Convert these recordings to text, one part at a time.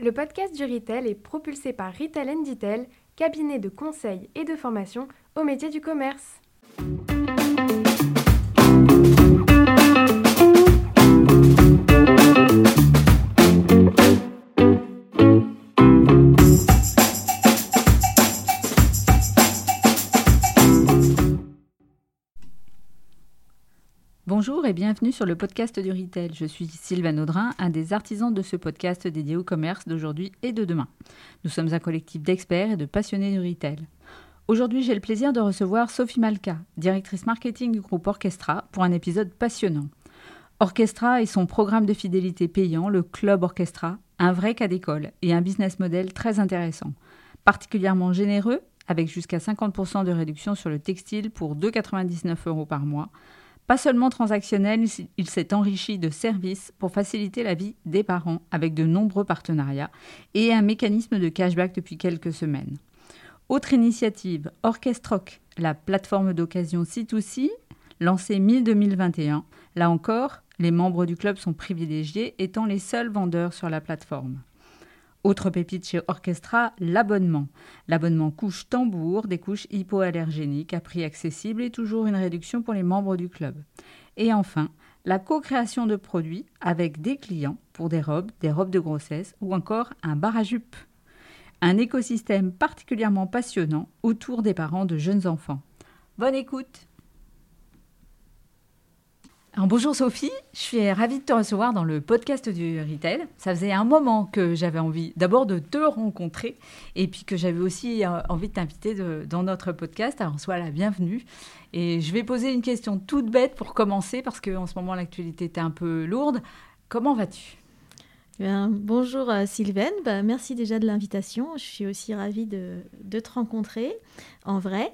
Le podcast du Retail est propulsé par Retail Detail, cabinet de conseil et de formation au métier du commerce. Et bienvenue sur le podcast du Retail. Je suis Sylvain Audrin, un des artisans de ce podcast dédié au commerce d'aujourd'hui et de demain. Nous sommes un collectif d'experts et de passionnés du retail. Aujourd'hui, j'ai le plaisir de recevoir Sophie Malka, directrice marketing du groupe Orchestra, pour un épisode passionnant. Orchestra et son programme de fidélité payant, le Club Orchestra, un vrai cas d'école et un business model très intéressant. Particulièrement généreux, avec jusqu'à 50% de réduction sur le textile pour 2,99 euros par mois, pas seulement transactionnel, il s'est enrichi de services pour faciliter la vie des parents avec de nombreux partenariats et un mécanisme de cashback depuis quelques semaines. Autre initiative, Orchestroc, la plateforme d'occasion C2C, lancée mi-2021. Là encore, les membres du club sont privilégiés, étant les seuls vendeurs sur la plateforme. Autre pépite chez Orchestra, l'abonnement. L'abonnement couche tambour, des couches hypoallergéniques à prix accessible et toujours une réduction pour les membres du club. Et enfin, la co-création de produits avec des clients pour des robes, des robes de grossesse ou encore un bar à jupe. Un écosystème particulièrement passionnant autour des parents de jeunes enfants. Bonne écoute bonjour Sophie, je suis ravie de te recevoir dans le podcast du Retail. Ça faisait un moment que j'avais envie d'abord de te rencontrer et puis que j'avais aussi euh, envie de t'inviter dans notre podcast. Alors sois la bienvenue. Et je vais poser une question toute bête pour commencer parce qu'en ce moment l'actualité était un peu lourde. Comment vas-tu? Eh bonjour euh, Sylvaine, bah, merci déjà de l'invitation. Je suis aussi ravie de te rencontrer en vrai.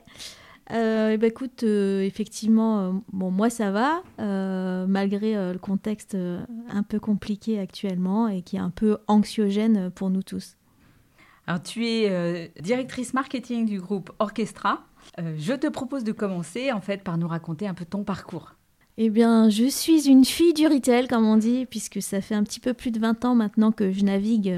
Euh, eh ben, écoute, euh, effectivement, euh, bon, moi ça va, malgré le contexte un peu compliqué actuellement et qui est un peu anxiogène pour nous tous. Alors, tu es directrice marketing du groupe Orchestra. je te propose de commencer en fait par nous raconter un peu ton parcours. Eh bien, je suis une fille du retail, comme on dit, puisque ça fait un petit peu plus de 20 ans maintenant que je navigue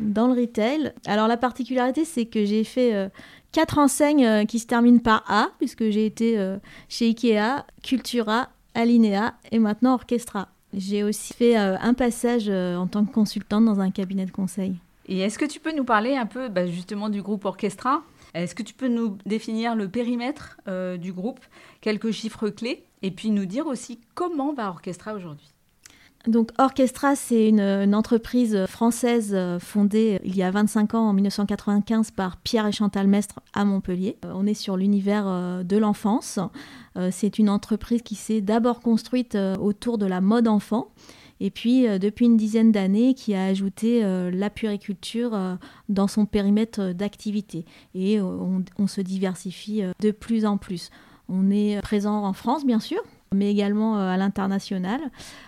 dans le retail. Alors, la particularité, c'est que j'ai fait quatre enseignes euh, qui se terminent par A, puisque j'ai été euh, chez Ikea, Cultura, Alinea et maintenant Orchestra. J'ai aussi fait euh, un passage en tant que consultante dans un cabinet de conseil. Et est-ce que tu peux nous parler un peu bah, justement du groupe Orchestra? Est-ce que tu peux nous définir le périmètre du groupe, quelques chiffres clés, et puis nous dire aussi comment va Orchestra aujourd'hui? Donc Orchestra, c'est une, entreprise française euh, fondée euh, il y a 25 ans, en 1995, par Pierre et Chantal Mestre à Montpellier. Euh, on est sur l'univers de l'enfance. C'est une entreprise qui s'est d'abord construite autour de la mode enfant. Et puis, depuis une dizaine d'années, qui a ajouté la puriculture dans son périmètre d'activité. Et on se diversifie de plus en plus. On est présent en France, bien sûr, mais également euh, à l'international.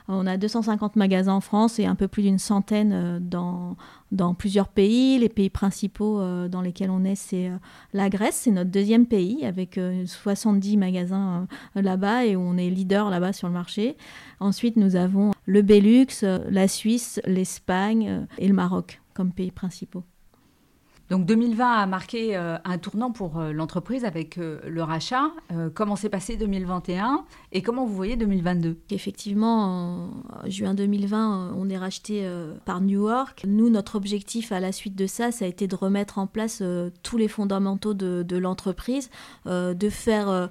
On a 250 magasins en France et un peu plus d'une centaine euh, dans, plusieurs pays. Les pays principaux euh, dans lesquels on est, c'est la Grèce, c'est notre deuxième pays avec 70 magasins là-bas et on est leader là-bas sur le marché. Ensuite, nous avons le Belux, la Suisse, l'Espagne et le Maroc comme pays principaux. Donc 2020 a marqué euh, un tournant pour euh, l'entreprise avec euh, le rachat. comment s'est passé 2021 et comment vous voyez 2022 Effectivement, en juin 2020, on est racheté par New York. Nous, notre objectif à la suite de ça, ça a été de remettre en place tous les fondamentaux de, de l'entreprise, de faire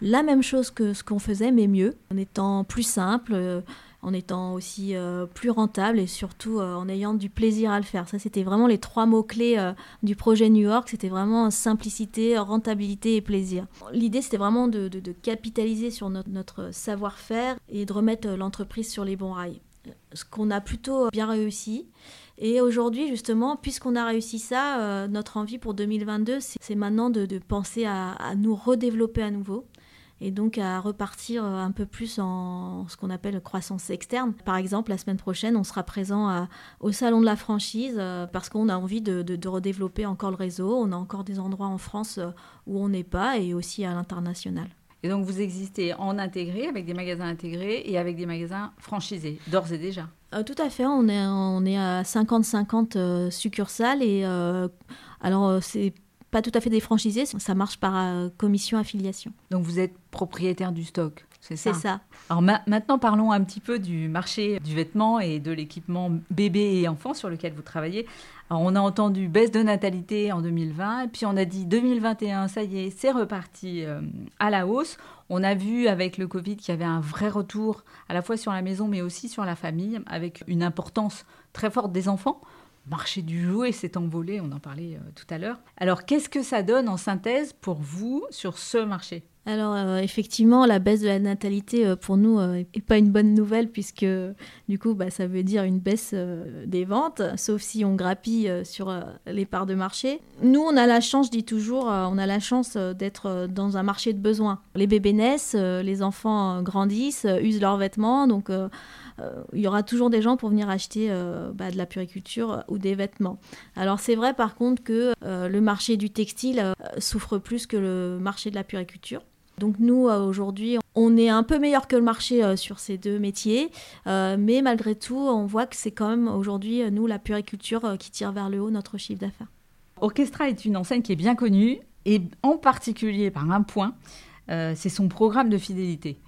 la même chose que ce qu'on faisait, mais mieux, en étant plus simple en étant aussi euh, plus rentable et surtout euh, en ayant du plaisir à le faire. Ça, c'était vraiment les trois mots-clés euh, du projet New York. C'était vraiment simplicité, rentabilité et plaisir. L'idée, c'était vraiment de, capitaliser sur notre, savoir-faire et de remettre l'entreprise sur les bons rails. Ce qu'on a plutôt bien réussi. Et aujourd'hui, justement, puisqu'on a réussi ça, notre envie pour 2022, c'est maintenant de, penser à nous redévelopper à nouveau et donc à repartir euh, un peu plus en ce qu'on appelle croissance externe. Par exemple, la semaine prochaine, on sera présent au Salon de la franchise euh, parce qu'on a envie de, de, redévelopper encore le réseau. On a encore des endroits en France euh, où on n'est pas et aussi à l'international. Et donc vous existez en intégré, avec des magasins intégrés et avec des magasins franchisés, d'ores et déjà. Euh, tout à fait, on est, on est à 50-50 euh, succursales et euh, alors c'est pas tout à fait des franchisés, ça marche par commission affiliation. Donc vous êtes propriétaire du stock c'est ça? ça. Alors maintenant, parlons un petit peu du marché du vêtement et de l'équipement bébé et enfant sur lequel vous travaillez. Alors, on a entendu baisse de natalité en 2020, et puis on a dit 2021, ça y est, c'est reparti à la hausse. On a vu avec le Covid qu'il y avait un vrai retour à la fois sur la maison mais aussi sur la famille, avec une importance très forte des enfants. Marché du jouet s'est envolé, on en parlait euh, tout à l'heure. Alors qu'est-ce que ça donne en synthèse pour vous sur ce marché? Alors euh, effectivement, la baisse de la natalité euh, pour nous n'est pas une bonne nouvelle puisque du coup, bah, ça veut dire une baisse des ventes, sauf si on grappille sur les parts de marché. Nous, on a la chance, je dis toujours, on a la chance d'être dans un marché de besoins. Les bébés naissent, les enfants grandissent, usent leurs vêtements, donc il y aura toujours des gens pour venir acheter bah, de la puriculture ou des vêtements. Alors c'est vrai par contre que le marché du textile souffre plus que le marché de la puriculture. Donc nous, euh, aujourd'hui, on est un peu meilleur que le marché euh, sur ces deux métiers, euh, mais malgré tout, on voit que c'est quand même aujourd'hui, nous, la puriculture qui tire vers le haut notre chiffre d'affaires. Orchestra est une enseigne qui est bien connue, et en particulier par un point, c'est son programme de fidélité.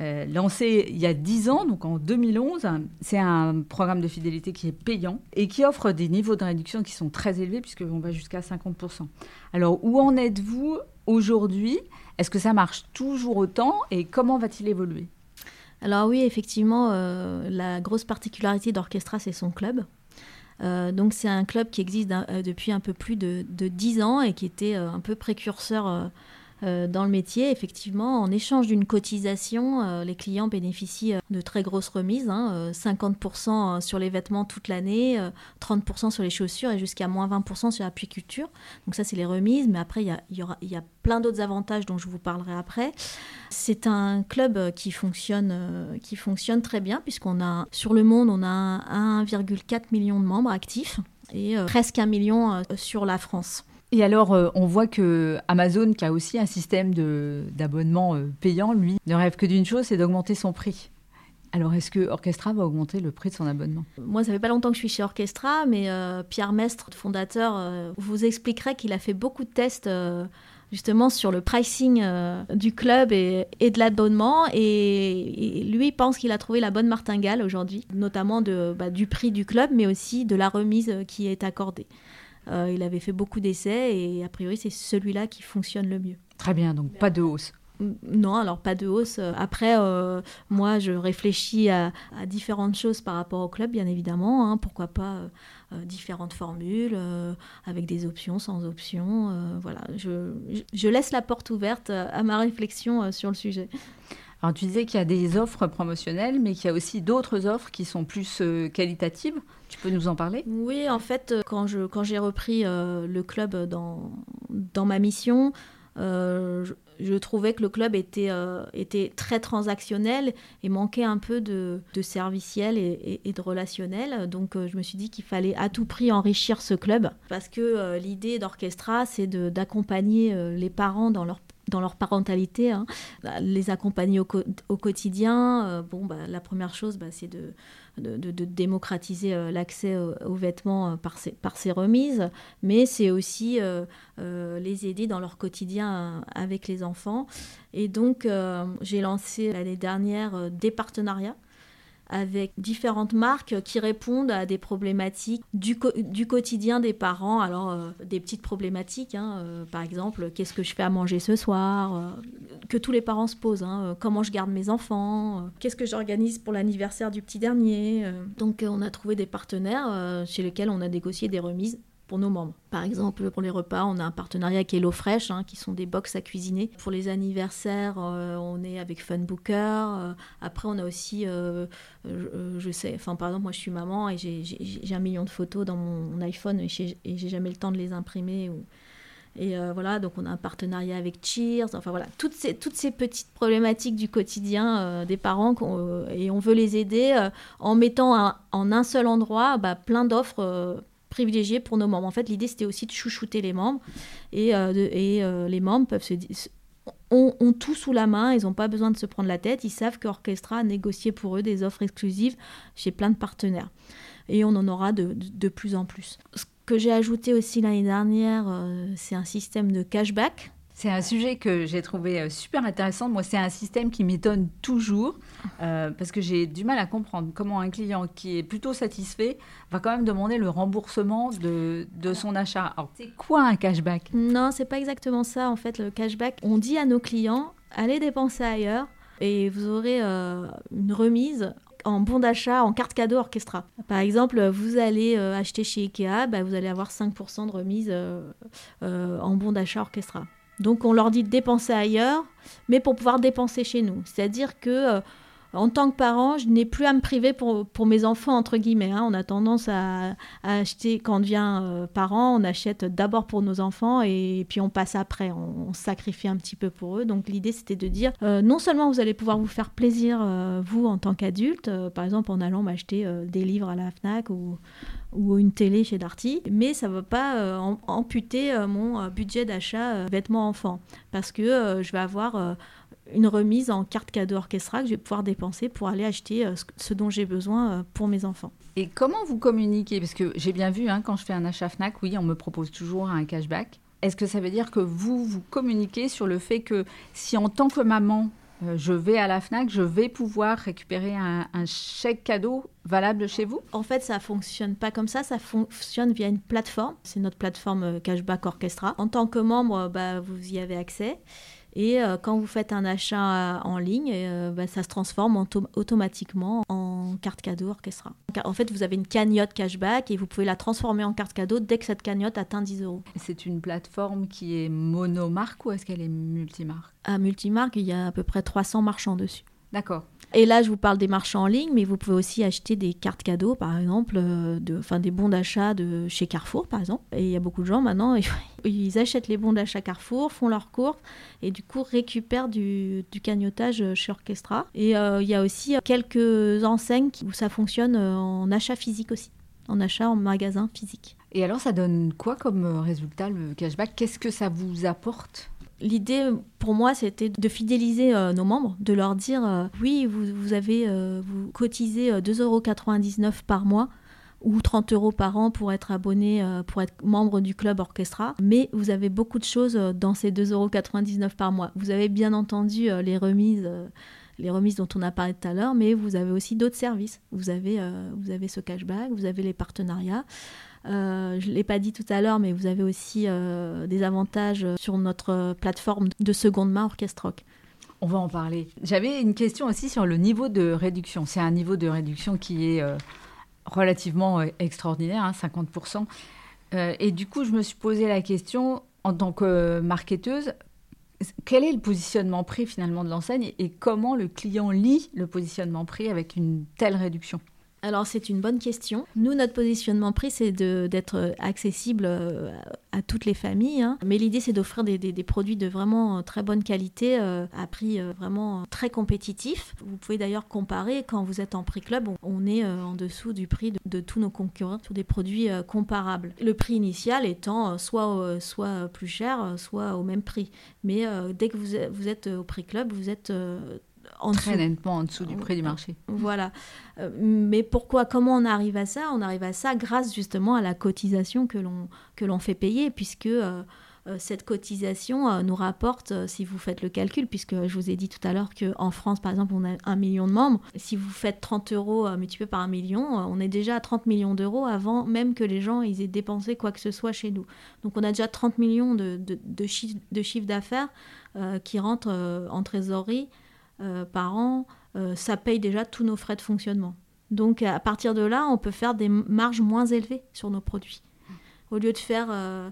lancé il y a 10 ans, donc en 2011, c'est un programme de fidélité qui est payant et qui offre des niveaux de réduction qui sont très élevés puisqu'on va jusqu'à 50%. Alors où en êtes-vous aujourd'hui? Est-ce que ça marche toujours autant et comment va-t-il évoluer? Alors oui, effectivement, euh, la grosse particularité d'Orchestra, c'est son club. Euh, donc c'est un club qui existe euh, depuis un peu plus de, de 10 ans et qui était un peu précurseur euh, dans le métier, effectivement, en échange d'une cotisation, euh, les clients bénéficient euh, de très grosses remises, 50% hein, sur les vêtements toute l'année, 30% sur les chaussures et jusqu'à moins 20% sur la puiculture. Donc ça, c'est les remises, mais après, il y a, plein d'autres avantages dont je vous parlerai après. C'est un club qui fonctionne, très bien, puisqu'on a, sur le monde, on a 1,4 million de membres actifs et presque un million sur la France. Et alors, euh, on voit que Amazon, qui a aussi un système d'abonnement euh, payant, lui, ne rêve que d'une chose, c'est d'augmenter son prix. Alors, est-ce que Orchestra va augmenter le prix de son abonnement? Moi, ça fait pas longtemps que je suis chez Orchestra, mais euh, Pierre Mestre, fondateur, vous expliquerait qu'il a fait beaucoup de tests justement sur le pricing du club et, de l'abonnement. Et, lui pense qu'il a trouvé la bonne martingale aujourd'hui, notamment bah, du prix du club, mais aussi de la remise qui est accordée. Euh, il avait fait beaucoup d'essais et a priori c'est celui-là qui fonctionne le mieux. Très bien, donc pas de hausse. Non, alors pas de hausse. Après, euh, moi, je réfléchis à, différentes choses par rapport au club, bien évidemment. Hein. pourquoi pas euh, différentes formules, avec des options, sans options. voilà, je, je, laisse la porte ouverte à ma réflexion sur le sujet. Alors tu disais qu'il y a des offres promotionnelles, mais qu'il y a aussi d'autres offres qui sont plus euh, qualitatives. Tu peux nous en parler? Oui, en fait, euh, quand, j'ai repris euh, le club dans, dans ma mission, je, trouvais que le club était, était très transactionnel et manquait un peu de, de serviciel et, de relationnel. Donc je me suis dit qu'il fallait à tout prix enrichir ce club parce que l'idée d'Orchestra, c'est d'accompagner les parents dans leur dans leur parentalité, hein. bah, les accompagner au, quotidien. Euh, bon, bah, la première chose, bah, c'est de, démocratiser euh, l'accès aux, vêtements euh, par, ces, par ces remises, mais c'est aussi les aider dans leur quotidien avec les enfants. Et donc, j'ai lancé l'année dernière des partenariats avec différentes marques qui répondent à des problématiques du, quotidien des parents. Alors, euh, des petites problématiques, hein, euh, par exemple, qu'est-ce que je fais à manger ce soir euh, Que tous les parents se posent. Hein, comment je garde mes enfants Qu'est-ce que j'organise pour l'anniversaire du petit dernier Donc, on a trouvé des partenaires chez lesquels on a négocié des remises pour nos membres. Par exemple, pour les repas, on a un partenariat avec HelloFresh, hein, qui sont des box à cuisiner. Pour les anniversaires, euh, on est avec Funbooker. Euh, après, on a aussi, euh, je, sais, enfin, par exemple, moi, je suis maman et j'ai un million de photos dans mon, iPhone et j'ai jamais le temps de les imprimer. Ou... Et voilà, donc on a un partenariat avec Cheers. Enfin voilà, toutes ces, petites problématiques du quotidien des parents et on veut les aider en mettant en un seul endroit bah, plein d'offres privilégié pour nos membres. En fait, l'idée, c'était aussi de chouchouter les membres. Et, euh, euh, les membres peuvent se ont, tout sous la main, ils n'ont pas besoin de se prendre la tête, ils savent qu'Orchestra a négocié pour eux des offres exclusives chez plein de partenaires. Et on en aura de, de, plus en plus. Ce que j'ai ajouté aussi l'année dernière, euh, c'est un système de cashback. C'est un sujet que j'ai trouvé euh, super intéressant. Moi, c'est un système qui m'étonne toujours euh, parce que j'ai du mal à comprendre comment un client qui est plutôt satisfait va quand même demander le remboursement de, de son achat. Alors, c'est quoi un cashback? Non, c'est pas exactement ça. En fait, le cashback, on dit à nos clients allez dépenser ailleurs et vous aurez euh, une remise en bon d'achat en carte cadeau orchestra. Par exemple, vous allez acheter chez Ikea, bah, vous allez avoir 5% de remise en bon d'achat orchestra. Donc on leur dit de dépenser ailleurs, mais pour pouvoir dépenser chez nous. C'est-à-dire que euh, en tant que parent, je n'ai plus à me priver pour, pour mes enfants, entre guillemets. Hein. On a tendance à, acheter, quand on devient euh, parent, on achète d'abord pour nos enfants et, puis on passe après. On, sacrifie un petit peu pour eux. Donc l'idée, c'était de dire, euh, non seulement vous allez pouvoir vous faire plaisir, vous, en tant qu'adulte, par exemple en allant m'acheter des livres à la FNAC ou, ou une télé chez Darty, mais ça ne va pas euh, amputer euh, mon euh, budget d'achat vêtements enfants, parce que je vais avoir une remise en carte cadeau orchestra que je vais pouvoir dépenser pour aller acheter ce dont j'ai besoin pour mes enfants. Et comment vous communiquez? Parce que j'ai bien vu, hein, quand je fais un achat FNAC, oui, on me propose toujours un cashback. Est-ce que ça veut dire que vous, vous communiquez sur le fait que si en tant que maman, euh, je vais à la FNAC, je vais pouvoir récupérer un, chèque cadeau valable chez vous? En fait, ça fonctionne pas comme ça, ça fonctionne via une plateforme. C'est notre plateforme euh, Cashback Orchestra. En tant que membre, bah, vous y avez accès. Et euh, quand vous faites un achat euh, en ligne, euh, bah, ça se transforme automatiquement en carte cadeau Orchestra. En fait, vous avez une cagnotte cashback et vous pouvez la transformer en carte cadeau dès que cette cagnotte atteint 10 euros. C'est une plateforme qui est monomarque ou est-ce qu'elle est multimarque? À multimarque, il y a à peu près 300 marchands dessus. D'accord. Et là, je vous parle des marchands en ligne, mais vous pouvez aussi acheter des cartes cadeaux, par exemple, euh, de, enfin, des bons d'achat de chez Carrefour, par exemple. Et il y a beaucoup de gens maintenant, ils achètent les bons d'achat Carrefour, font leur course et du coup récupèrent du, du cagnotage chez Orchestra. Et euh, il y a aussi quelques enseignes où ça fonctionne en achat physique aussi, en achat en magasin physique. Et alors, ça donne quoi comme résultat le cashback? Qu'est-ce que ça vous apporte? L'idée pour moi, c'était de fidéliser euh, nos membres, de leur dire euh, oui, vous, vous avez euh, vous cotisez 2,99 euros par mois ou 30 euros par an pour être abonné, pour être membre du club orchestra. Mais vous avez beaucoup de choses dans ces 2,99 euros par mois. Vous avez bien entendu les remises. les remises dont on a parlé tout à l'heure, mais vous avez aussi d'autres services. Vous avez, vous avez ce cashback, vous avez les partenariats, euh, je ne l'ai pas dit tout à l'heure, mais vous avez aussi euh, des avantages sur notre plateforme de seconde main Orchestre Rock. On va en parler. J'avais une question aussi sur le niveau de réduction. C'est un niveau de réduction qui est euh, relativement extraordinaire, 50%. Hein, et du coup, je me suis posé la question, en tant que marketeuse, quel est le positionnement prix finalement de l'enseigne et comment le client lit le positionnement prix avec une telle réduction? Alors c'est une bonne question. Nous, notre positionnement prix, c'est d'être accessible euh, à toutes les familles. Hein. Mais l'idée, c'est d'offrir des, produits de vraiment euh, très bonne qualité euh, à prix vraiment très compétitif. Vous pouvez d'ailleurs comparer quand vous êtes en prix club, on, est en dessous du prix de, tous nos concurrents sur des produits comparables. Le prix initial étant soit, soit plus cher, soit au même prix. Mais dès que vous, vous êtes au prix club, vous êtes en Très nettement en dessous du prix du marché. Voilà. Euh, mais pourquoi Comment on arrive à ça? On arrive à ça grâce justement à la cotisation que l'on que l'on fait payer, puisque euh, euh, cette cotisation nous rapporte, si vous faites le calcul, puisque je vous ai dit tout à l'heure qu'en France, par exemple, on a un million de membres. Si vous faites 30 euros multiplié par un million, on est déjà à 30 millions d'euros avant même que les gens ils aient dépensé quoi que ce soit chez nous. Donc on a déjà 30 millions de, de, de, chiffre d'affaires qui rentrent en trésorerie par an, euh, ça paye déjà tous nos frais de fonctionnement. Donc à partir de là, on peut faire des marges moins élevées sur nos produits. Au lieu de faire euh,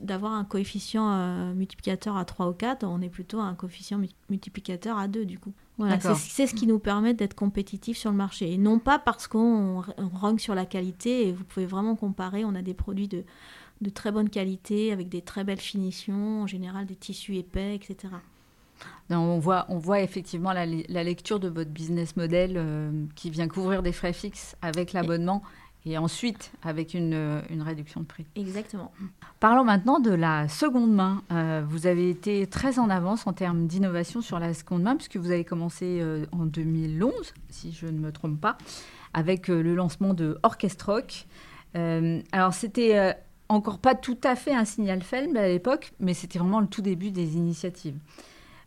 d'avoir un coefficient multiplicateur à 3 ou 4, on est plutôt à un coefficient multiplicateur à 2 du coup. Voilà, c'est ce qui nous permet d'être compétitifs sur le marché. Et non pas parce qu'on rogne sur la qualité, et vous pouvez vraiment comparer, on a des produits de, de très bonne qualité, avec des très belles finitions, en général des tissus épais, etc on, voit, on voit effectivement la, lecture de votre business model euh, qui vient couvrir des frais fixes avec l'abonnement et ensuite avec une, euh, une réduction de prix. Exactement. Parlons maintenant de la seconde main. Euh, vous avez été très en avance en termes d'innovation sur la seconde main, puisque vous avez commencé euh, en 2011, si je ne me trompe pas, avec le lancement de Orchestrock. alors, c'était encore pas tout à fait un signal faible à l'époque, mais c'était vraiment le tout début des initiatives.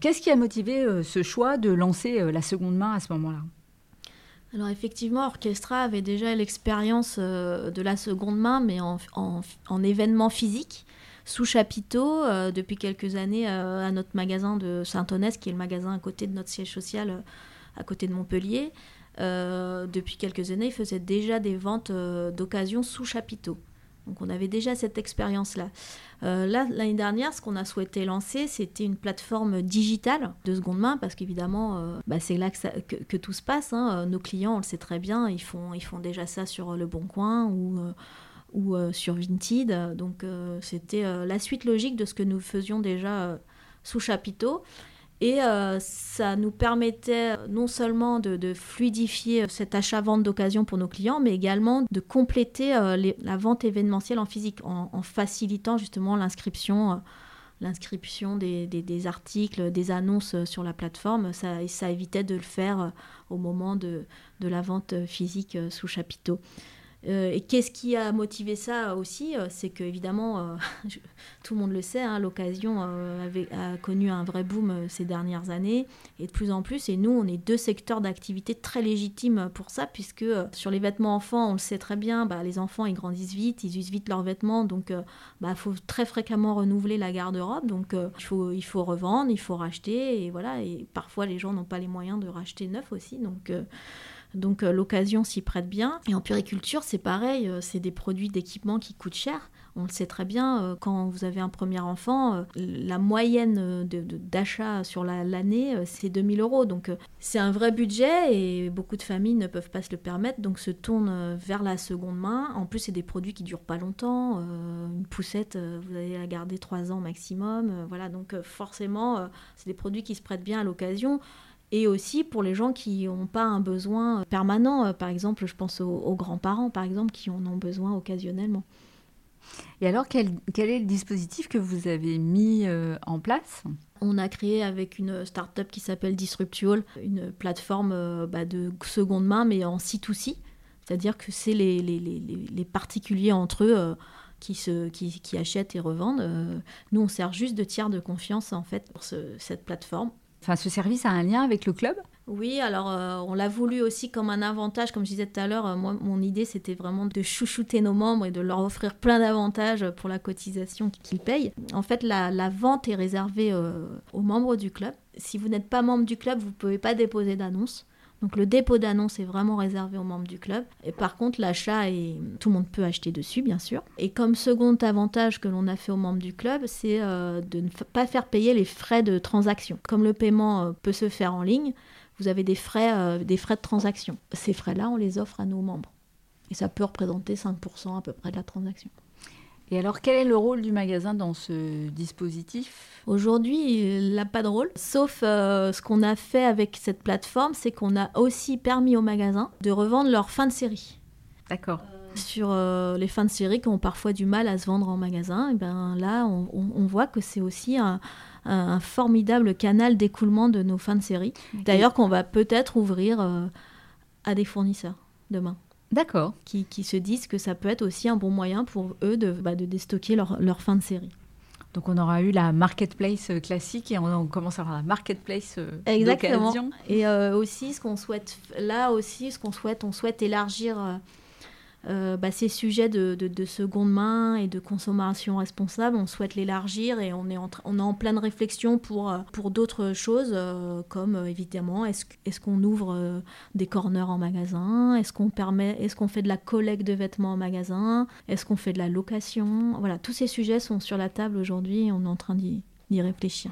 Qu'est-ce qui a motivé ce choix de lancer la seconde main à ce moment-là? Alors effectivement, Orchestra avait déjà l'expérience euh, de la seconde main, mais en, événement physique, sous chapiteau, euh, depuis quelques années euh, à notre magasin de Saint-Onès, qui est le magasin à côté de notre siège social, à côté de Montpellier. depuis quelques années, ils faisaient déjà des ventes d'occasion sous chapiteau. Donc on avait déjà cette expérience-là. Euh, là, l'année dernière, ce qu'on a souhaité lancer, c'était une plateforme digitale de seconde main, parce qu'évidemment, euh, bah, c'est là que, tout se passe. Hein. Nos clients, on le sait très bien, ils font, déjà ça sur Le Bon Coin ou, euh, ou sur Vinted. Donc c'était la suite logique de ce que nous faisions déjà sous chapiteau. Et euh, ça nous permettait non seulement de, fluidifier cet achat-vente d'occasion pour nos clients, mais également de compléter euh, la vente événementielle en physique, en, facilitant justement l'inscription. Euh, des, articles, des annonces sur la plateforme, ça, ça évitait de le faire au moment de la vente physique sous chapiteau. Euh, et qu'est-ce qui a motivé ça aussi euh, C'est que évidemment, euh, tout le monde le sait, hein, l'occasion a connu un vrai boom ces dernières années et de plus en plus. Et nous, on est deux secteurs d'activité très légitimes pour ça, puisque sur les vêtements enfants, on le sait très bien, bah, les enfants ils grandissent vite, ils usent vite leurs vêtements, donc il bah, faut très fréquemment renouveler la garde-robe. Donc il faut il faut revendre, il faut racheter et voilà. Et parfois les gens n'ont pas les moyens de racheter neuf aussi, donc donc euh, l'occasion s'y prête bien. Et en puriculture, c'est pareil, euh, c'est des produits d'équipement qui coûtent cher. On le sait très bien, euh, quand vous avez un premier enfant, la moyenne d'achat sur l'année, c'est 2000 euros. Donc c'est un vrai budget et beaucoup de familles ne peuvent pas se le permettre, donc se tournent vers la seconde main. En plus, c'est des produits qui durent pas longtemps. une poussette, vous allez la garder 3 ans maximum. voilà, donc forcément, c'est des produits qui se prêtent bien à l'occasion et aussi pour les gens qui n'ont pas un besoin permanent. Euh, par exemple, je pense aux, grands-parents, par exemple, qui en ont besoin occasionnellement. Et alors, quel, quel est le dispositif que vous avez mis euh, en place? On a créé avec une start-up qui s'appelle Disruptual une plateforme euh, bah, de seconde main, mais en C2C. C'est-à-dire que c'est les, les, les, les, particuliers entre eux qui, se, qui, qui, achètent et revendent. nous, on sert juste de tiers de confiance en fait pour ce, cette plateforme. Enfin, ce service a un lien avec le club? Oui, alors euh, on l'a voulu aussi comme un avantage, comme je disais tout à l'heure, euh, mon idée c'était vraiment de chouchouter nos membres et de leur offrir plein d'avantages pour la cotisation qu'ils payent. En fait, la, vente est réservée euh, aux membres du club. Si vous n'êtes pas membre du club, vous ne pouvez pas déposer d'annonce. Donc le dépôt d'annonce est vraiment réservé aux membres du club. Et par contre, l'achat, est... tout le monde peut acheter dessus, bien sûr. Et comme second avantage que l'on a fait aux membres du club, c'est euh, de ne pas faire payer les frais de transaction. Comme le paiement euh, peut se faire en ligne, vous avez des frais, euh, des frais de transaction. Ces frais-là, on les offre à nos membres. Et ça peut représenter 5% à peu près de la transaction. Et alors, quel est le rôle du magasin dans ce dispositif? Aujourd'hui, il n'a pas de rôle, sauf euh, ce qu'on a fait avec cette plateforme, c'est qu'on a aussi permis au magasin de revendre leurs fins de série. D'accord. sur euh, les fins de série qui ont parfois du mal à se vendre en magasin, et ben là, on, voit que c'est aussi un, formidable canal d'écoulement de nos fins de série. D'ailleurs, qu'on va peut-être ouvrir euh, à des fournisseurs demain. D'accord. Qui, se disent que ça peut être aussi un bon moyen pour eux de, bah, de déstocker leur, leur, fin de série. Donc on aura eu la marketplace euh, classique et on, commence à avoir la marketplace euh, Exactement. Et euh, aussi ce qu'on souhaite là aussi ce qu'on souhaite on souhaite élargir euh, bah, ces sujets de, seconde main et de consommation responsable, on souhaite l'élargir et on est, en, pleine réflexion pour, euh, d'autres choses, euh, comme évidemment, est-ce, est-ce qu'on ouvre des corners en magasin? Est-ce qu'on permet, est-ce qu'on fait de la collecte de vêtements en magasin? Est-ce qu'on fait de la location? Voilà, tous ces sujets sont sur la table aujourd'hui et on est en train d'y réfléchir.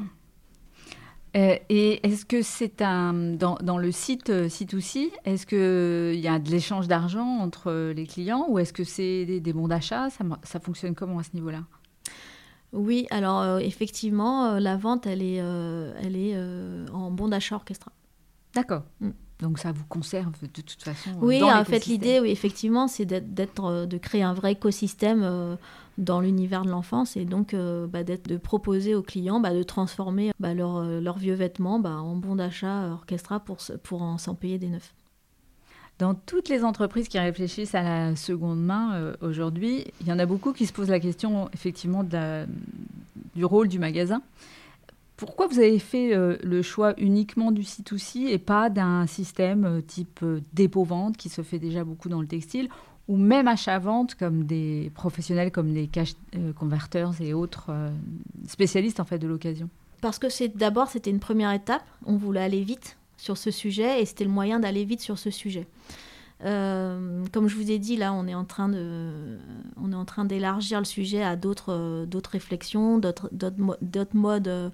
Euh, et est-ce que c'est un dans, dans, le site C2C, euh, est-ce qu'il y a de l'échange d'argent entre les clients ou est-ce que c'est des, bons d'achat? Ça, ça, fonctionne comment à ce niveau-là? Oui, alors euh, effectivement, la vente, elle est, elle est en bon d'achat orchestra. D'accord. Mm. Donc ça vous conserve de toute façon. Oui, dans en fait, l'idée, oui, effectivement, c'est d'être, euh, de créer un vrai écosystème euh, dans l'univers de l'enfance et donc euh, bah, d'être, de proposer aux clients bah, de transformer bah, leurs euh, leurs vieux vêtements bah, en bons d'achat euh, Orchestra pour, pour en, s'en payer des neufs. Dans toutes les entreprises qui réfléchissent à la seconde main euh, aujourd'hui, il y en a beaucoup qui se posent la question effectivement de la- du rôle du magasin. Pourquoi vous avez fait euh, le choix uniquement du C2C et pas d'un système euh, type euh, dépôt-vente qui se fait déjà beaucoup dans le textile ou même achat-vente comme des professionnels comme les cash converters et autres spécialistes en fait de l'occasion? Parce que c'est, d'abord, c'était une première étape. On voulait aller vite sur ce sujet et c'était le moyen d'aller vite sur ce sujet. Comme je vous ai dit, là, on est en train de, on est en train d'élargir le sujet à d'autres, d'autres réflexions, d'autres, d'autres, mo- d'autres modes de,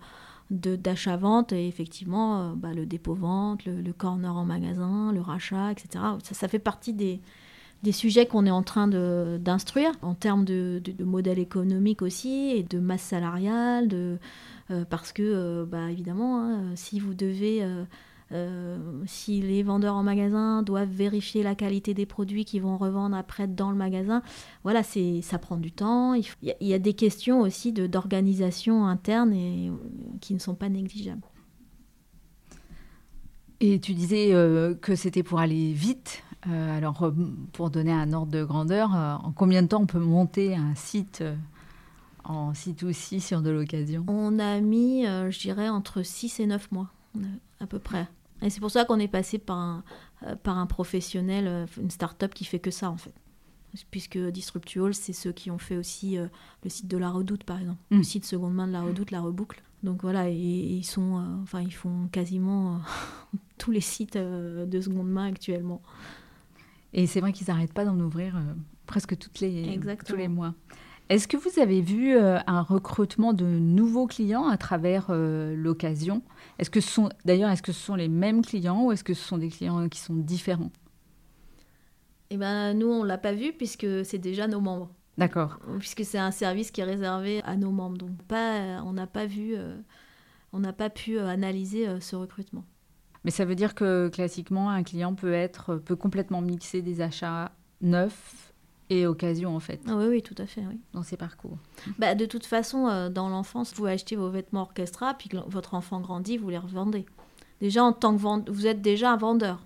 d'achat-vente et effectivement, euh, bah, le dépôt-vente, le, corner en magasin, le rachat, etc. Ça, ça fait partie des, des sujets qu'on est en train d'instruire en termes de, de, modèle économique aussi et de masse salariale, de, euh, parce que, euh, bah, évidemment, hein, si vous devez, euh, si les vendeurs en magasin doivent vérifier la qualité des produits qu'ils vont revendre après dans le magasin, voilà, c'est, ça prend du temps. Il, faut- y a- il y, a des questions aussi de, d'organisation interne et, euh, qui ne sont pas négligeables. Et tu disais euh, que c'était pour aller vite. Euh, alors, pour donner un ordre de grandeur, en combien de temps on peut monter un site en site aussi sur de l'occasion? On a mis, je dirais, entre 6 et 9 mois, à peu près. Et c'est pour ça qu'on est passé par un, euh, par un professionnel, euh, une start-up qui fait que ça, en fait. Puisque Disruptual, c'est ceux qui ont fait aussi euh, le site de La Redoute, par exemple. Mm. Le site seconde main de La Redoute, La Reboucle. Donc voilà, et, et ils sont, euh, enfin, ils font quasiment euh, tous les sites de seconde main actuellement. Et c'est vrai qu'ils n'arrêtent pas d'en ouvrir presque toutes les, Exactement. tous les mois. Est-ce que vous avez vu euh, un recrutement de nouveaux clients à travers euh, l'occasion? Est-ce que ce sont d'ailleurs est-ce que ce sont les mêmes clients ou est-ce que ce sont des clients qui sont différents? Et ben nous, on l'a pas vu puisque c'est déjà nos membres. D'accord. puisque c'est un service qui est réservé à nos membres. Donc pas, on n'a pas vu, euh, on n'a pas pu analyser ce recrutement. Mais ça veut dire que classiquement, un client peut être peut complètement mixer des achats neufs et occasion en fait Ah oui, oui, tout à fait. Oui. dans ses parcours. Bah, de toute façon, euh, dans l'enfance, vous achetez vos vêtements orchestra, puis que votre enfant grandit, vous les revendez. Déjà, en tant que vend- vous êtes déjà un vendeur.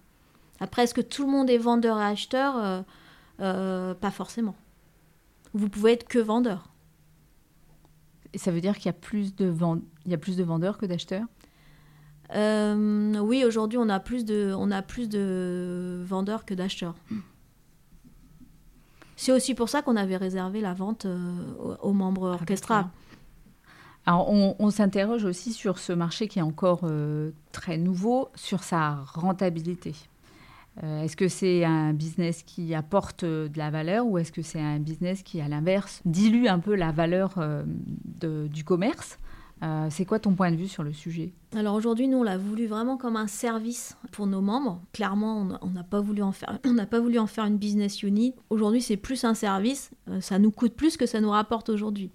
Après, est-ce que tout le monde est vendeur et acheteur? Euh, euh, Pas forcément. Vous pouvez être que vendeur. Et ça veut dire qu'il y a plus de vend- il y a plus de vendeurs que d'acheteurs? Oui, aujourd'hui, on a plus de, on a plus de vendeurs que d'acheteurs. C'est aussi pour ça qu'on avait réservé la vente euh, aux, membres orchestra. Alors on, on s'interroge aussi sur ce marché qui est encore euh, très nouveau, sur sa rentabilité. Euh, est-ce que c'est un business qui apporte de la valeur ou est-ce que c'est un business qui, à l'inverse, dilue un peu la valeur euh, de- du commerce? Euh, C'est quoi ton point de vue sur le sujet? Alors aujourd'hui, nous, on l'a voulu vraiment comme un service pour nos membres. Clairement, on- n'a pas voulu en faire, pas voulu en faire une business unit. Aujourd'hui, c'est plus un service. Euh, ça nous coûte plus que ça nous rapporte aujourd'hui.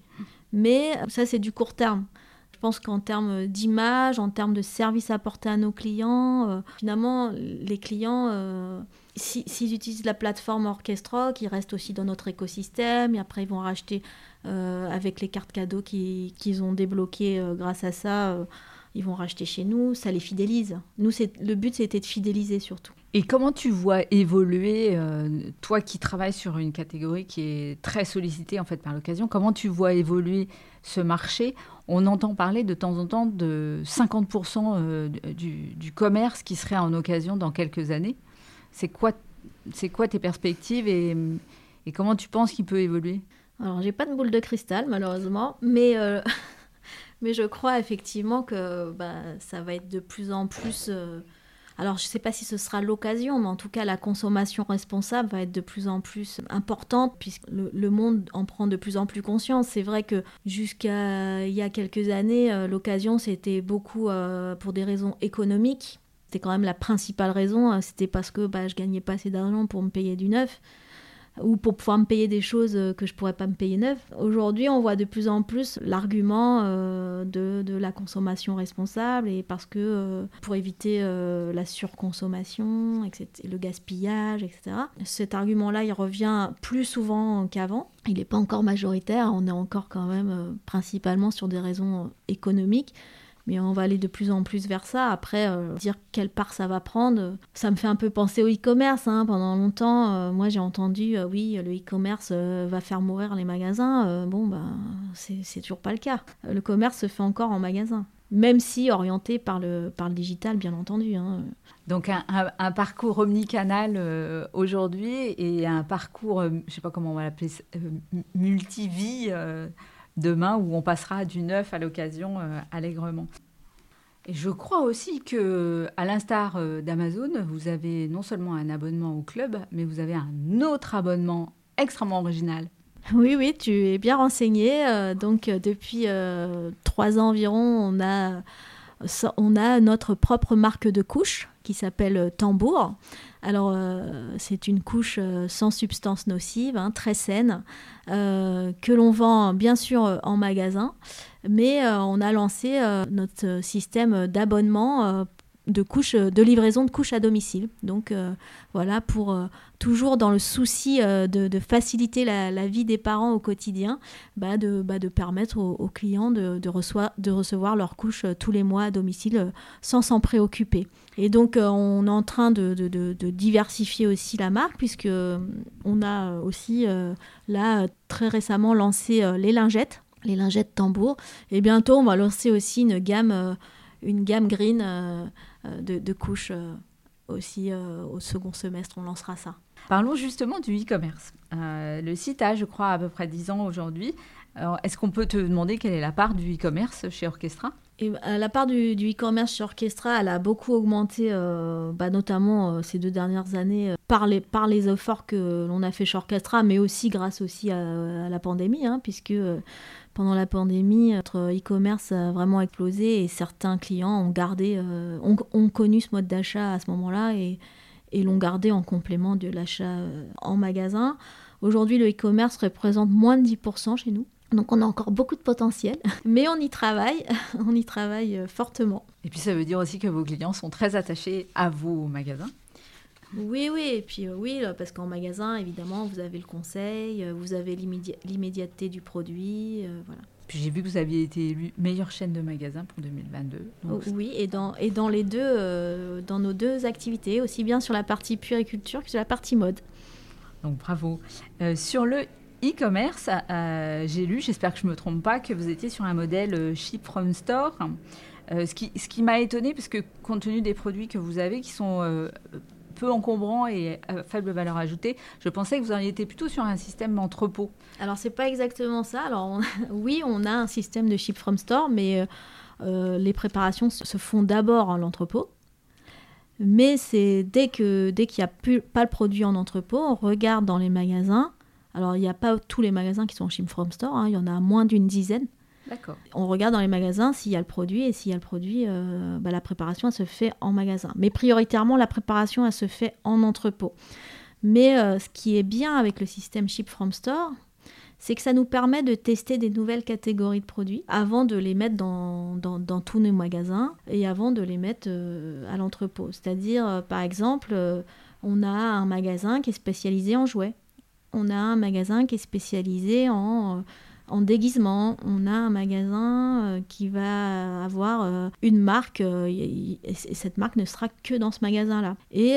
Mais ça, c'est du court terme. Je pense qu'en termes d'image, en termes de service apporté à nos clients, euh, finalement, les clients, si- s'ils utilisent la plateforme Orchestrock, ils restent aussi dans notre écosystème. Et après, ils vont racheter avec les cartes cadeaux qui- qu'ils ont débloquées euh, grâce à ça. euh, ils vont racheter chez nous, ça les fidélise. Nous, le but, c'était de fidéliser surtout. Et comment tu vois évoluer, euh, toi qui travailles sur une catégorie qui est très sollicitée en fait par l'occasion, comment tu vois évoluer ce marché? On entend parler de temps en temps de 50% euh, du, commerce qui serait en occasion dans quelques années. C'est quoi, tes perspectives et comment tu penses qu'il peut évoluer? Alors, j'ai pas de boule de cristal, malheureusement, mais, euh, mais je crois effectivement que bah, ça va être de plus en plus. euh, Alors, je sais pas si ce sera l'occasion, mais en tout cas, la consommation responsable va être de plus en plus importante, puisque le, monde en prend de plus en plus conscience. C'est vrai que jusqu'à il y a quelques années, euh, l'occasion, c'était beaucoup pour des raisons économiques. C'était quand même la principale raison, euh, c'était parce que bah, je gagnais pas assez d'argent pour me payer du neuf. Ou pour pouvoir me payer des choses que je pourrais pas me payer neuves. Aujourd'hui, on voit de plus en plus l'argument de, de, la consommation responsable et parce que pour éviter la surconsommation, etc., le gaspillage, etc. Cet argument-là, il revient plus souvent qu'avant. Il n'est pas encore majoritaire, on est encore quand même principalement sur des raisons économiques mais on va aller de plus en plus vers ça. Après, euh, dire quelle part ça va prendre, ça me fait un peu penser au e-commerce. Hein. Pendant longtemps, euh, moi j'ai entendu, euh, oui, le e-commerce va faire mourir les magasins. bon, bah, c'est toujours pas le cas. Le commerce se fait encore en magasin. Même si orienté par le, par le digital, bien entendu. Hein. Donc un, parcours omnicanal aujourd'hui et un parcours, je sais pas comment on va l'appeler, multivie demain où on passera du neuf à l'occasion euh, allègrement. Et je crois aussi que, à l'instar euh, d'Amazon, vous avez non seulement un abonnement au club, mais vous avez un autre abonnement extrêmement original. Oui, oui, tu es bien renseigné. Euh, donc, depuis trois ans environ, on a, on a notre propre marque de couche qui s'appelle Tambour. Alors, euh, c'est une couche euh, sans substance nocive, hein, très saine, euh, que l'on vend bien sûr en magasin, mais on a lancé notre système d'abonnement de couches, de livraison de couches à domicile. Donc euh, voilà, pour euh, toujours dans le souci euh, de, faciliter la, vie des parents au quotidien, bah de, bah de, permettre aux, clients de, de, de, recevoir leurs couches tous les mois à domicile sans s'en préoccuper. Et donc on est en train de, diversifier aussi la marque puisque on a aussi là très récemment lancé les lingettes les lingettes tambour. Et bientôt, on va lancer aussi une gamme, une gamme green euh, de, couches euh, aussi euh, au second semestre, on lancera ça. Parlons justement du e-commerce. le site a, je crois, à peu près 10 ans aujourd'hui. Est-ce qu'on peut te demander quelle est la part du e-commerce chez Orchestra? Et, La part du, e-commerce chez Orchestra, elle a beaucoup augmenté, bah, notamment ces deux dernières années, par, les, par les efforts que l'on a fait chez Orchestra, mais aussi grâce aussi à, la pandémie, hein, puisque pendant la pandémie, notre e-commerce a vraiment explosé et certains clients ont gardé, euh, ont, connu ce mode d'achat à ce moment-là et, et l'ont gardé en complément de l'achat euh, en magasin. Aujourd'hui, le e-commerce représente moins de 10% chez nous. Donc on a encore beaucoup de potentiel, mais on y travaille, on y travaille euh, fortement. Et puis ça veut dire aussi que vos clients sont très attachés à vos magasins oui, oui, et puis euh, oui, parce qu'en magasin, évidemment, vous avez le conseil, euh, vous avez l'immédiateté du produit, euh, voilà. Puis j'ai vu que vous aviez été élu meilleure chaîne de magasins pour 2022. oui, et dans, et dans les deux, dans nos deux activités, aussi bien sur la partie puériculture que sur la partie mode. Donc bravo. sur le e-commerce, j'ai lu, j'espère que je ne me trompe pas, que vous étiez sur un modèle Ship from Store. ce qui, ce qui m'a étonné, parce que compte tenu des produits que vous avez qui sont peu encombrant et à faible valeur ajoutée. Je pensais que vous auriez été plutôt sur un système entrepôt. Alors, c'est pas exactement ça. Alors, oui, on a un système de ship from store, mais euh, euh, les préparations se font d'abord en l'entrepôt. Mais c'est dès que dès qu'il n'y a pas le produit en entrepôt, on regarde dans les magasins. Alors, il n'y a pas tous les magasins qui sont ship from store, hein. il y en a moins d'une dizaine. On regarde dans les magasins s'il y a le produit et s'il y a le produit, euh, bah, la préparation se fait en magasin. Mais prioritairement, la préparation se fait en entrepôt. Mais euh, ce qui est bien avec le système Ship from Store, c'est que ça nous permet de tester des nouvelles catégories de produits avant de les mettre dans, tous nos magasins et avant de les mettre euh, à l'entrepôt. C'est-à-dire, par exemple, on a un magasin qui est spécialisé en jouets. On a un magasin qui est spécialisé en en déguisement. On a un magasin euh, qui va avoir euh, une marque euh, et, cette marque ne sera que dans ce magasin-là. Et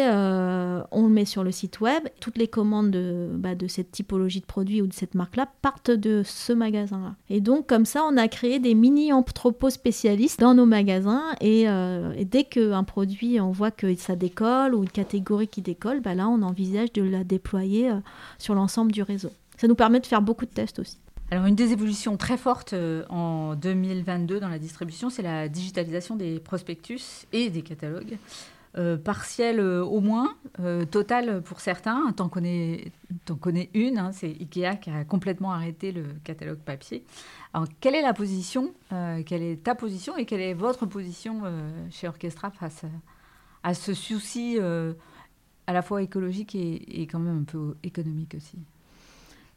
on le met sur le site web. Toutes les commandes de, bah, de cette typologie de produit ou de cette marque-là partent de ce magasin-là. Et donc comme ça, on a créé des mini-entrepôts spécialistes dans nos magasins et, et dès qu'un produit, on voit que ça décolle ou une catégorie qui décolle, bah là, on envisage de la déployer sur l'ensemble du réseau. Ça nous permet de faire beaucoup de tests aussi. Alors une des évolutions très fortes euh, en 2022 dans la distribution, c'est la digitalisation des prospectus et des catalogues. Euh, partielle euh, au moins, totale pour certains. T'en connais, en connais une, hein, c'est Ikea qui a complètement arrêté le catalogue papier. Alors quelle est la position, quelle est ta position et quelle est votre position chez Orchestra face à, ce souci à la fois écologique et quand même un peu économique aussi?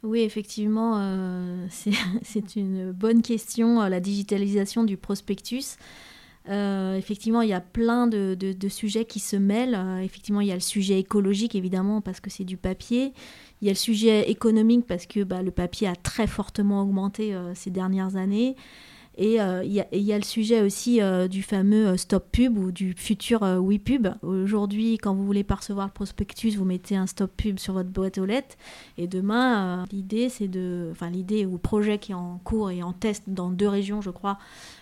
Oui, effectivement, euh, c'est une bonne question, euh, la digitalisation du prospectus. Euh, effectivement, il y a plein de, sujets qui se mêlent. effectivement, il y a le sujet écologique, évidemment, parce que c'est du papier. Il y a le sujet économique, parce que bah, le papier a très fortement augmenté ces dernières années. Et euh, il y, a le sujet aussi euh, du fameux euh, stop pub ou du futur oui pub. Aujourd'hui, quand vous voulez percevoir le prospectus, vous mettez un stop pub sur votre boîte aux lettres. Et demain, l'idée, c'est de. Enfin, l'idée ou le projet qui est en cours et en test dans deux régions, je crois,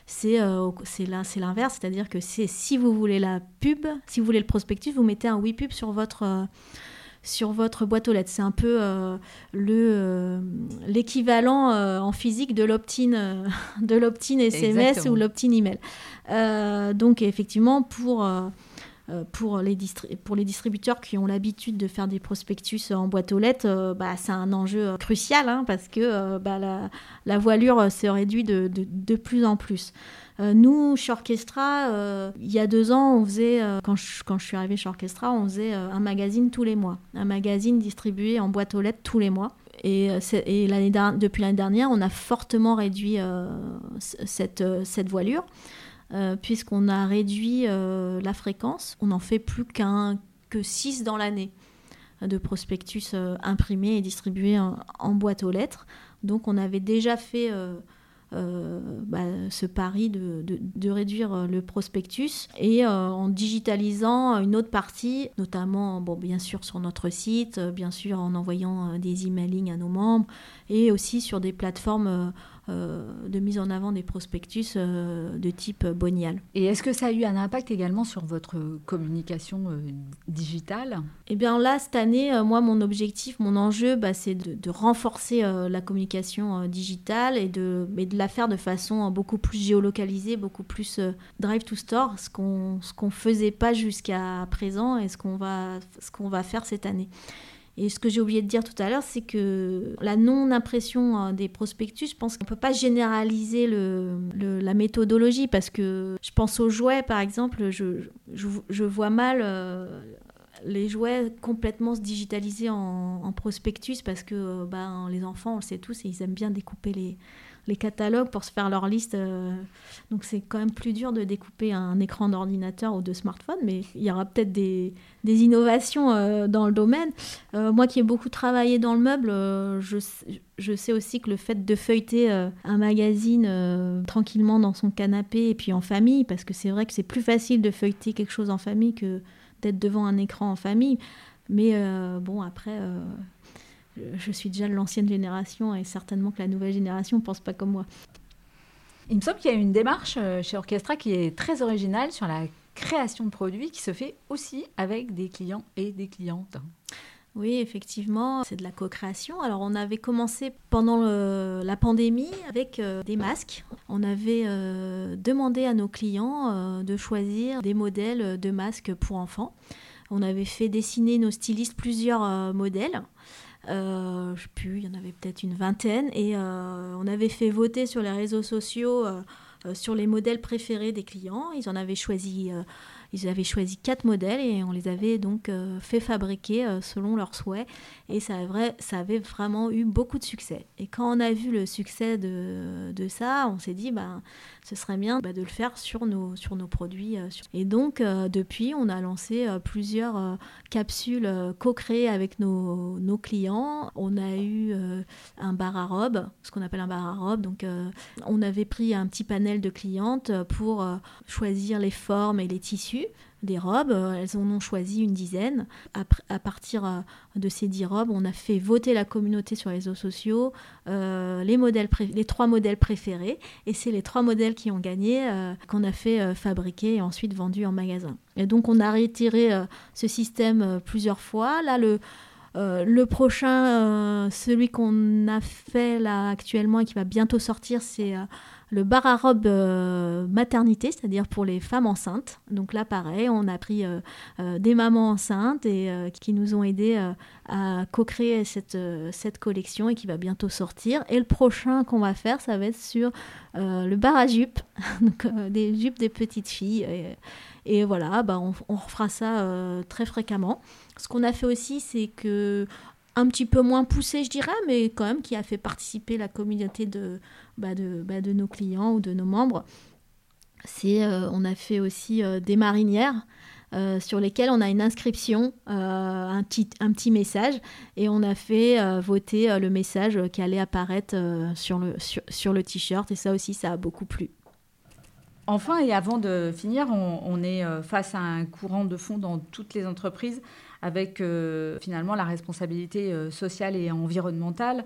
c'est l'inverse. C'est-à-dire que si vous voulez la pub, si vous voulez le prospectus, vous mettez un oui pub sur votre sur votre boîte aux lettres. C'est un peu euh, le euh, l'équivalent euh, en physique de l'opt-in de l'opt-in SMS ou l'opt-in email. donc effectivement pour pour les, pour les distributeurs qui ont l'habitude de faire des prospectus en boîte aux lettres, bah, c'est un enjeu crucial hein, parce que bah, la, voilure se réduit de, de, plus en plus. Euh, nous, chez Orchestra, euh, il y a deux ans, on faisait, euh, quand, je, suis arrivée chez Orchestra, on faisait un magazine tous les mois. Un magazine distribué en boîte aux lettres tous les mois. Et, et depuis l'année dernière, on a fortement réduit cette, cette voilure, puisqu'on a réduit la fréquence. On n'en fait plus qu'un que 6 dans l'année de prospectus imprimés et distribués en, boîte aux lettres. Donc on avait déjà fait euh, bah, ce pari de, de, réduire euh, le prospectus et euh, en digitalisant une autre partie, notamment bon, bien sûr sur notre site, bien sûr en envoyant des emailing à nos membres et aussi sur des plateformes euh, de mise en avant des prospectus euh, de type bonial. Et est-ce que ça a eu un impact également sur votre communication euh, digitale? Eh bien là, cette année, moi, mon objectif, mon enjeu, bah, c'est de, renforcer la communication digitale et de, mais de la faire de façon beaucoup plus géolocalisée, beaucoup plus drive to store, ce qu'on ne faisait pas jusqu'à présent et ce qu'on va, ce qu'on va faire cette année. Et ce que j'ai oublié de dire tout à l'heure, c'est que la non-impression hein, des prospectus, je pense qu'on ne peut pas généraliser la méthodologie parce que je pense aux jouets, par exemple, je, je, vois mal euh, les jouets complètement se digitaliser en, prospectus parce que euh, ben, les enfants, on le sait tous, et ils aiment bien découper les, les catalogues pour se faire leur liste. Euh. donc c'est quand même plus dur de découper un écran d'ordinateur ou de smartphone, mais il y aura peut-être des, innovations euh, dans le domaine. Euh, moi qui ai beaucoup travaillé dans le meuble, je, sais aussi que le fait de feuilleter un magazine tranquillement dans son canapé et puis en famille, parce que c'est vrai que c'est plus facile de feuilleter quelque chose en famille que d'être devant un écran en famille. Mais bon, après, je suis déjà de l'ancienne génération et certainement que la nouvelle génération ne pense pas comme moi. Il me semble qu'il y a une démarche euh, chez Orchestra qui est très originale sur la création de produits qui se fait aussi avec des clients et des clientes. Oui, effectivement, c'est de la co-création. Alors, on avait commencé pendant la pandémie avec euh, des masques. On avait euh, demandé à nos clients de choisir des modèles de masques pour enfants. On avait fait dessiner nos stylistes plusieurs modèles. Euh, je sais plus, il y en avait peut-être une vingtaine. Et euh, on avait fait voter sur les réseaux sociaux euh, sur les modèles préférés des clients. Ils en avaient choisi ils avaient choisi quatre modèles et on les avait donc euh, fait fabriquer euh, selon leurs souhaits. Et ça, avait vraiment eu beaucoup de succès. Et quand on a vu le succès de, ça, on s'est dit, bah, ce serait bien bah, de le faire sur nos, sur nos produits. Euh, et donc, depuis, on a lancé plusieurs capsules co-créées avec nos, nos, clients. On a eu un bar à robe, ce qu'on appelle un bar à robe. Donc, on avait pris un petit panel de clientes pour choisir les formes et les tissus des robes. Euh, elles en ont choisi une dizaine. À, partir euh, de ces dix robes, on a fait voter la communauté sur les réseaux sociaux, euh, les, modèles les trois modèles préférés. Et c'est les trois modèles qui ont gagné qu'on a fait fabriquer et ensuite vendu en magasin. Et donc on a retiré ce système plusieurs fois. Là, le prochain, celui qu'on a fait là actuellement et qui va bientôt sortir, c'est le bar à robe euh, maternité, c'est-à-dire pour les femmes enceintes. Donc là, pareil, on a pris euh, euh, des mamans enceintes et qui nous ont aidés à co-créer cette, cette collection et qui va bientôt sortir. Et le prochain qu'on va faire, ça va être sur le bar à jupes, des jupes des petites filles. Et voilà, bah, on, on refera ça très fréquemment. Ce qu'on a fait aussi, c'est que un petit peu moins poussé, je dirais, mais quand même qui a fait participer la communauté de, bah, bah, de nos clients ou de nos membres. C'est, on a fait aussi des marinières euh, sur lesquels on a une inscription, euh, un, petit, message, et on a fait euh, voter le message qui allait apparaître sur le, sur, le t-shirt, et ça aussi, ça a beaucoup plu. Enfin, et avant de finir, on, est face à un courant de fond dans toutes les entreprises avec finalement la responsabilité sociale et environnementale.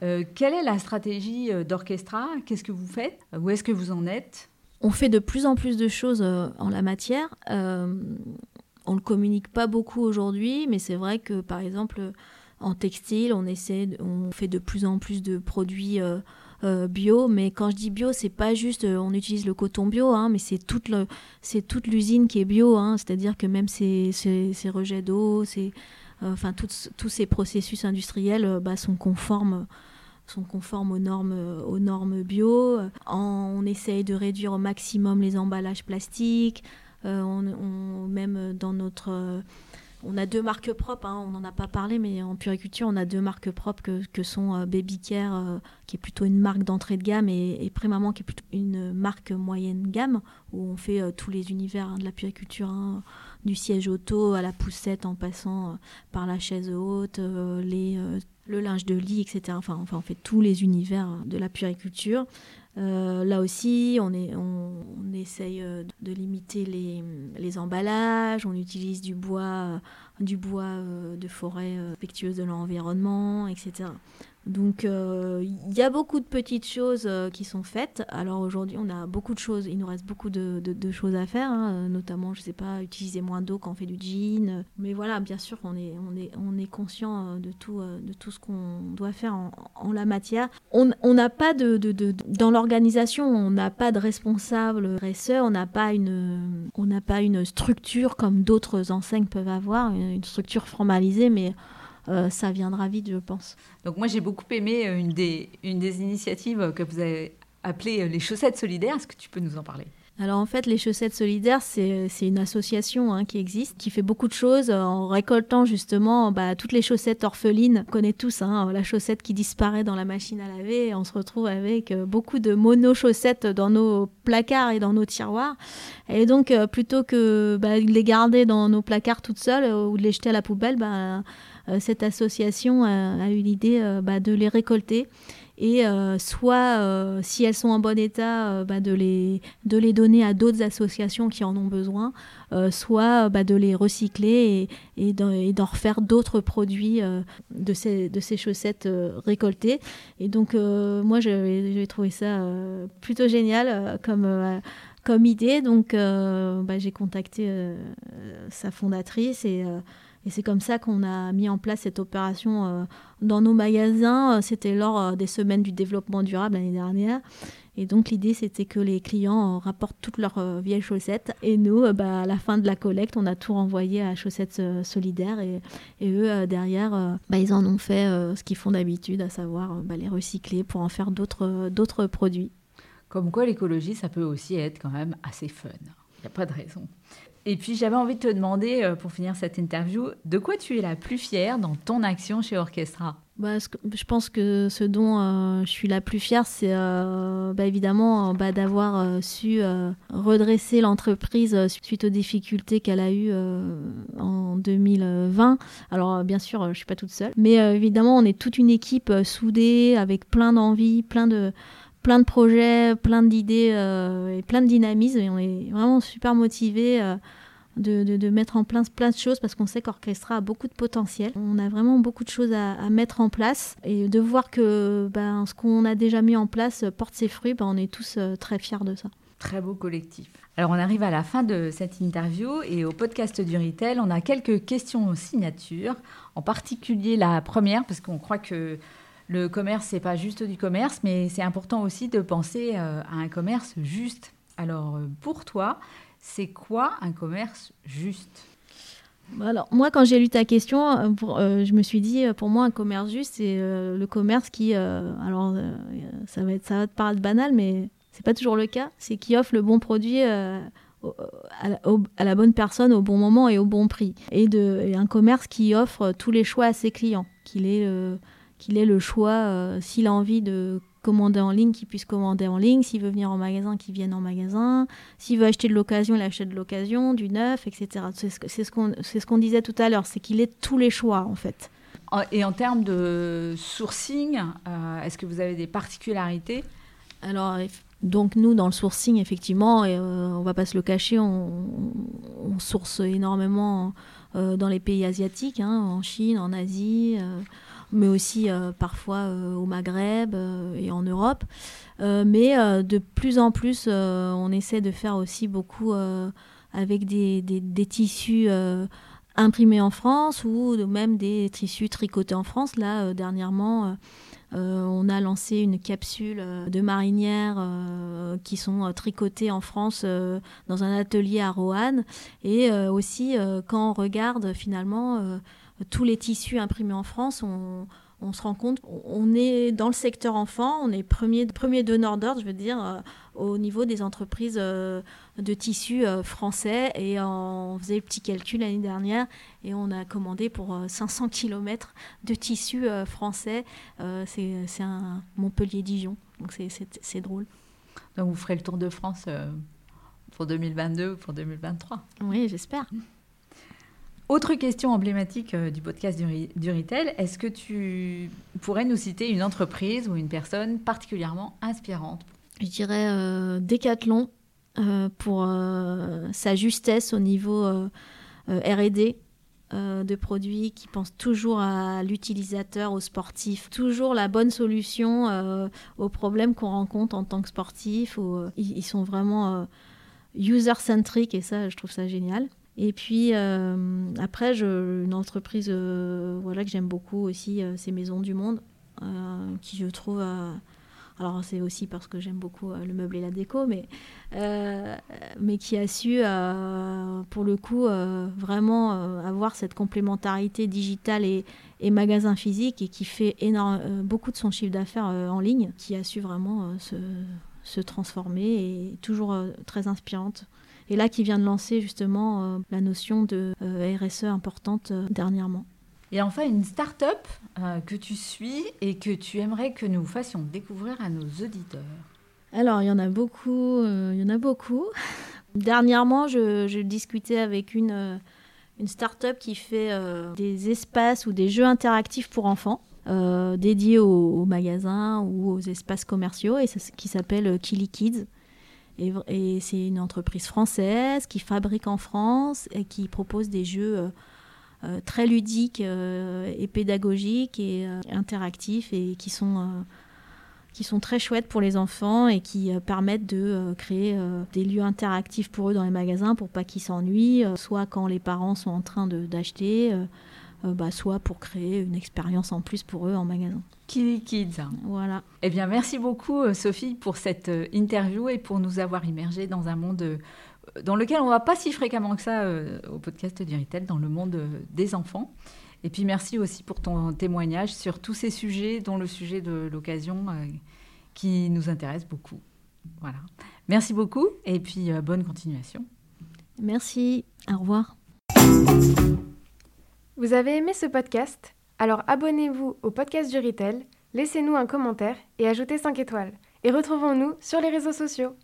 quelle est la stratégie d'Orchestra? Qu'est-ce que vous faites? Où est-ce que vous en êtes? On fait de plus en plus de choses euh, en la matière. Euh, on ne communique pas beaucoup aujourd'hui, mais c'est vrai que par exemple en textile, on essaie, on fait de plus en plus de produits euh, bio. Mais quand je dis bio, c'est pas juste on utilise le coton bio, hein, mais c'est toute toute l'usine qui est bio. Hein. c'est-à-dire que même ces, rejets d'eau, enfin tous ces processus industriels bah, sont conformes sont conformes aux normes, aux normes bio. On essaye de réduire au maximum les emballages plastiques. Euh, on, même dans notre... On a deux marques propres, hein, on n'en a pas parlé, mais en puriculture, on a deux marques propres que, sont euh, Baby Care, euh, qui est plutôt une marque d'entrée de gamme, et, et Prémaman, qui est plutôt une marque moyenne gamme, où on fait tous les univers hein, de la puriculture, hein, du siège auto à la poussette en passant par la chaise haute, les le linge de lit, etc. Enfin, enfin, on fait tous les univers de la puriculture. Euh, là aussi, on, essaye euh, de limiter les, emballages, on utilise du bois, du bois euh, de forêt respectueuse de l'environnement, etc. Donc euh, il y a beaucoup de petites choses euh, qui sont faites. Alors aujourd'hui, on a beaucoup de choses, il nous reste beaucoup de, choses à faire, hein. notamment, je ne sais pas, utiliser moins d'eau quand on fait du jean. Mais voilà, bien sûr, on est, on est, on est conscient euh, de tout, de tout ce qu'on doit faire en, la matière. On n'a pas de, dans l'organisation, on n'a pas de responsable RSE, on n'a pas une, on n'a pas une structure comme d'autres enseignes peuvent avoir, une structure formalisée, mais euh, ça viendra vite, je pense. Donc moi, j'ai beaucoup aimé euh, une des, une des initiatives que vous avez appelées euh, les chaussettes solidaires. Est-ce que tu peux nous en parler? Alors en fait, les chaussettes solidaires, c'est une association hein, qui existe, qui fait beaucoup de choses en récoltant justement bah, toutes les chaussettes orphelines. On connaît tous hein, la chaussette qui disparaît dans la machine à laver. Et on se retrouve avec beaucoup de mono-chaussettes dans nos placards et dans nos tiroirs. Et donc, plutôt que bah, de les garder dans nos placards toutes seules ou de les jeter à la poubelle, bah, euh, cette association a, eu l'idée euh, bah, de les récolter et euh, soit si elles sont en bon état bah, de, les, de les donner à d'autres associations qui en ont besoin soit bah, de les recycler et, et d'en refaire d'autres produits de, ces, de ces chaussettes récoltées. Et donc moi j'ai trouvé ça plutôt génial comme comme idée. Donc j'ai contacté sa fondatrice et et c'est comme ça qu'on a mis en place cette opération euh, dans nos magasins. Euh, c'était lors euh, des semaines du développement durable l'année dernière. Et donc l'idée, c'était que les clients rapportent toutes leurs vieilles chaussettes. Et nous, bah, à la fin de la collecte, on a tout renvoyé à Chaussettes Solidaires. Et, eux, derrière, bah, ils en ont fait ce qu'ils font d'habitude, à savoir bah, les recycler pour en faire d'autres produits. Comme quoi, l'écologie, ça peut aussi être quand même assez fun. Il n'y a pas de raison. Et puis j'avais envie de te demander, euh, pour finir cette interview, de quoi tu es la plus fière dans ton action chez Orchestra? Bah, je pense que ce dont euh, je suis la plus fière, c'est euh, bah, évidemment bah, d'avoir su redresser l'entreprise suite aux difficultés qu'elle a eues en 2020. Alors bien sûr, je ne suis pas toute seule, mais évidemment, on est toute une équipe soudée, avec plein d'envie, plein de plein de projets, plein d'idées et plein de dynamisme. Et on est vraiment super motivés de, mettre en place plein de choses parce qu'on sait qu'Orchestra a beaucoup de potentiel. On a vraiment beaucoup de choses à, mettre en place et de voir que ben, ce qu'on a déjà mis en place porte ses fruits, ben, on est tous euh, très fiers de ça. Très beau collectif. Alors on arrive à la fin de cette interview et au podcast du Retail, on a quelques questions aux signatures, en particulier la première parce qu'on croit que le commerce, c'est pas juste du commerce, mais c'est important aussi de penser euh, à un commerce juste. Alors, euh, pour toi, c'est quoi un commerce juste? Alors, moi, quand j'ai lu ta question, euh, je me suis dit, pour moi, un commerce juste, c'est le commerce qui, alors, ça va être, ça va te paraître banal, mais c'est pas toujours le cas, c'est qui offre le bon produit à, la, bonne personne au bon moment et au bon prix. Et, de, un commerce qui offre tous les choix à ses clients, qu'il ait, qu'il ait le choix, s'il a envie de commander en ligne, qu'il puisse commander en ligne. S'il veut venir en magasin, qu'il vienne en magasin. S'il veut acheter de l'occasion, il achète de l'occasion, du neuf, etc. C'est ce qu'on ce disait tout à l'heure, c'est qu'il ait tous les choix, en fait. Et en termes de sourcing, euh, est-ce que vous avez des particularités? Alors, donc nous, dans le sourcing, effectivement, et, euh, on va pas se le cacher, on, source énormément euh, dans les pays asiatiques, hein, en Chine, en Asie mais aussi euh, parfois euh, au Maghreb euh, et en Europe. mais de plus en plus, on essaie de faire aussi beaucoup avec des, des, tissus imprimés en France ou même des tissus tricotés en France. Là, dernièrement, on a lancé une capsule de marinières qui sont tricotées en France dans un atelier à Roanne. Et aussi, quand on regarde finalement tous les tissus imprimés en France, on, se rend compte on est dans le secteur enfant, on est premier, premier donneur d'ordre, je veux dire, euh, au niveau des entreprises euh, de tissus euh, français. Et on faisait le petit calcul l'année dernière et on a commandé pour 500 km de tissus français. c'est un Montpellier-Dijon, donc c'est drôle. Donc vous ferez le tour de France pour 2022 ou pour 2023 Oui, j'espère. Autre question emblématique euh, du podcast du, retail, est-ce que tu pourrais nous citer une entreprise ou une personne particulièrement inspirante? Je dirais euh, Decathlon euh, pour sa justesse au niveau RD de produits qui pense toujours à l'utilisateur, au sportif, toujours la bonne solution aux problèmes qu'on rencontre en tant que sportif. ils, sont vraiment user-centric et ça, je trouve ça génial. Et puis euh, après, une entreprise euh, voilà, que j'aime beaucoup aussi, euh, c'est Maison du Monde, qui je trouve... alors c'est aussi parce que j'aime beaucoup le meuble et la déco, mais, mais qui a su, pour le coup, vraiment avoir cette complémentarité digitale et, magasin physique et qui fait énorme, beaucoup de son chiffre d'affaires en ligne, qui a su vraiment se transformer et toujours très inspirante et là qui vient de lancer justement euh, la notion de euh, RSE importante euh, dernièrement. Et enfin, une start-up que tu suis et que tu aimerais que nous fassions découvrir à nos auditeurs. Alors, il y en a beaucoup. il y en a beaucoup. Dernièrement, je, discutais avec une, une start-up qui fait des espaces ou des jeux interactifs pour enfants. dédiés aux, magasins ou aux espaces commerciaux et qui s'appelle Killy Kids. Et, c'est une entreprise française qui fabrique en France et qui propose des jeux euh, euh, très ludiques euh, et pédagogiques et interactifs et qui sont, qui sont très chouettes pour les enfants et qui permettent de créer des lieux interactifs pour eux dans les magasins pour pas qu'ils s'ennuient, soit quand les parents sont en train d'acheter. Bah, soit pour créer une expérience en plus pour eux en magasin. Kids. Voilà. Eh bien, merci beaucoup, euh, Sophie, pour cette euh, interview et pour nous avoir immergés dans un monde euh, dans lequel on ne va pas si fréquemment que ça au podcast du Retail, dans le monde des enfants. Et puis, merci aussi pour ton témoignage sur tous ces sujets, dont le sujet de l'occasion qui nous intéresse beaucoup. Voilà. Merci beaucoup et puis bonne continuation. Merci. Au revoir. Vous avez aimé ce podcast? Alors abonnez-vous au podcast du Retail, laissez-nous un commentaire et ajoutez 5 étoiles. Et retrouvons-nous sur les réseaux sociaux.